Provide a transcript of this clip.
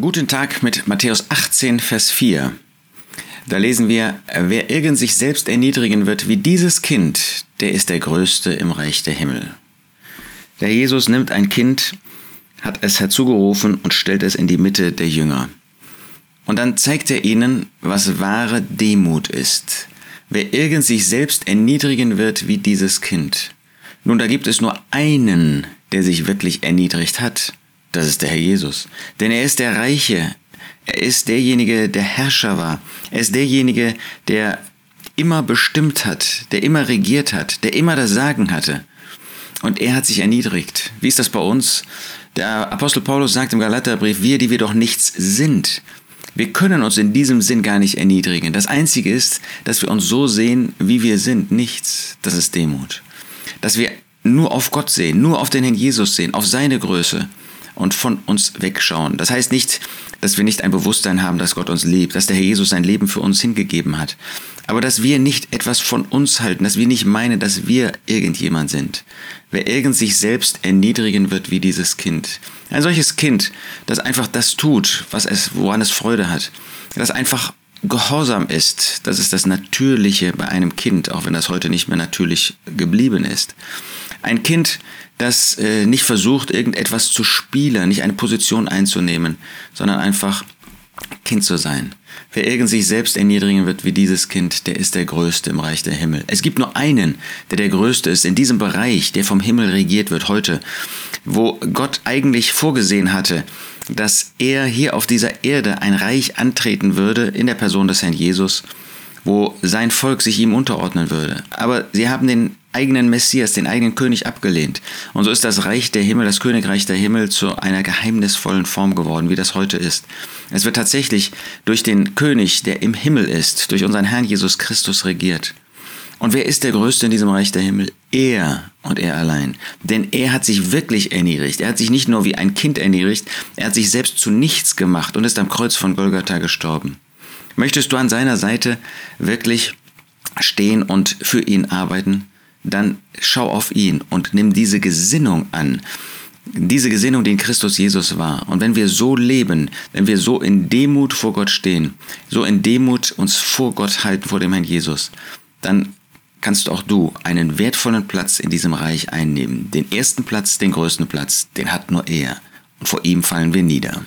Guten Tag mit Matthäus 18, Vers 4. Da lesen wir, wer irgend sich selbst erniedrigen wird wie dieses Kind, der ist der Größte im Reich der Himmel. Der Jesus nimmt ein Kind, hat es herzugerufen und stellt es in die Mitte der Jünger. Und dann zeigt er ihnen, was wahre Demut ist. Wer irgend sich selbst erniedrigen wird wie dieses Kind. Nun, da gibt es nur einen, der sich wirklich erniedrigt hat. Das ist der Herr Jesus. Denn er ist der Reiche. Er ist derjenige, der Herrscher war. Er ist derjenige, der immer bestimmt hat, der immer regiert hat, der immer das Sagen hatte. Und er hat sich erniedrigt. Wie ist das bei uns? Der Apostel Paulus sagt im Galaterbrief, wir, die wir doch nichts sind. Wir können uns in diesem Sinn gar nicht erniedrigen. Das Einzige ist, dass wir uns so sehen, wie wir sind. Nichts. Das ist Demut. Dass wir nur auf Gott sehen, nur auf den Herrn Jesus sehen, auf seine Größe und von uns wegschauen. Das heißt nicht, dass wir nicht ein Bewusstsein haben, dass Gott uns liebt, dass der Herr Jesus sein Leben für uns hingegeben hat. Aber dass wir nicht etwas von uns halten, dass wir nicht meinen, dass wir irgendjemand sind. Wer irgend sich selbst erniedrigen wird wie dieses Kind. Ein solches Kind, das einfach das tut, was es, woran es Freude hat. Das einfach gehorsam ist. Das ist das Natürliche bei einem Kind, auch wenn das heute nicht mehr natürlich geblieben ist. Ein Kind, das äh, nicht versucht, irgendetwas zu spielen, nicht eine Position einzunehmen, sondern einfach Kind zu sein. Wer irgend sich selbst erniedrigen wird wie dieses Kind, der ist der Größte im Reich der Himmel. Es gibt nur einen, der der Größte ist in diesem Bereich, der vom Himmel regiert wird heute, wo Gott eigentlich vorgesehen hatte, dass er hier auf dieser Erde ein Reich antreten würde in der Person des Herrn Jesus, wo sein Volk sich ihm unterordnen würde. Aber sie haben den eigenen Messias, den eigenen König abgelehnt. Und so ist das Reich der Himmel, das Königreich der Himmel zu einer geheimnisvollen Form geworden, wie das heute ist. Es wird tatsächlich durch den König, der im Himmel ist, durch unseren Herrn Jesus Christus regiert. Und wer ist der Größte in diesem Reich der Himmel? Er und er allein. Denn er hat sich wirklich erniedrigt. Er hat sich nicht nur wie ein Kind erniedrigt, er hat sich selbst zu nichts gemacht und ist am Kreuz von Golgatha gestorben. Möchtest du an seiner Seite wirklich stehen und für ihn arbeiten? Dann schau auf ihn und nimm diese Gesinnung an. Diese Gesinnung, die in Christus Jesus war. Und wenn wir so leben, wenn wir so in Demut vor Gott stehen, so in Demut uns vor Gott halten, vor dem Herrn Jesus, dann kannst auch du einen wertvollen Platz in diesem Reich einnehmen. Den ersten Platz, den größten Platz, den hat nur er. Und vor ihm fallen wir nieder.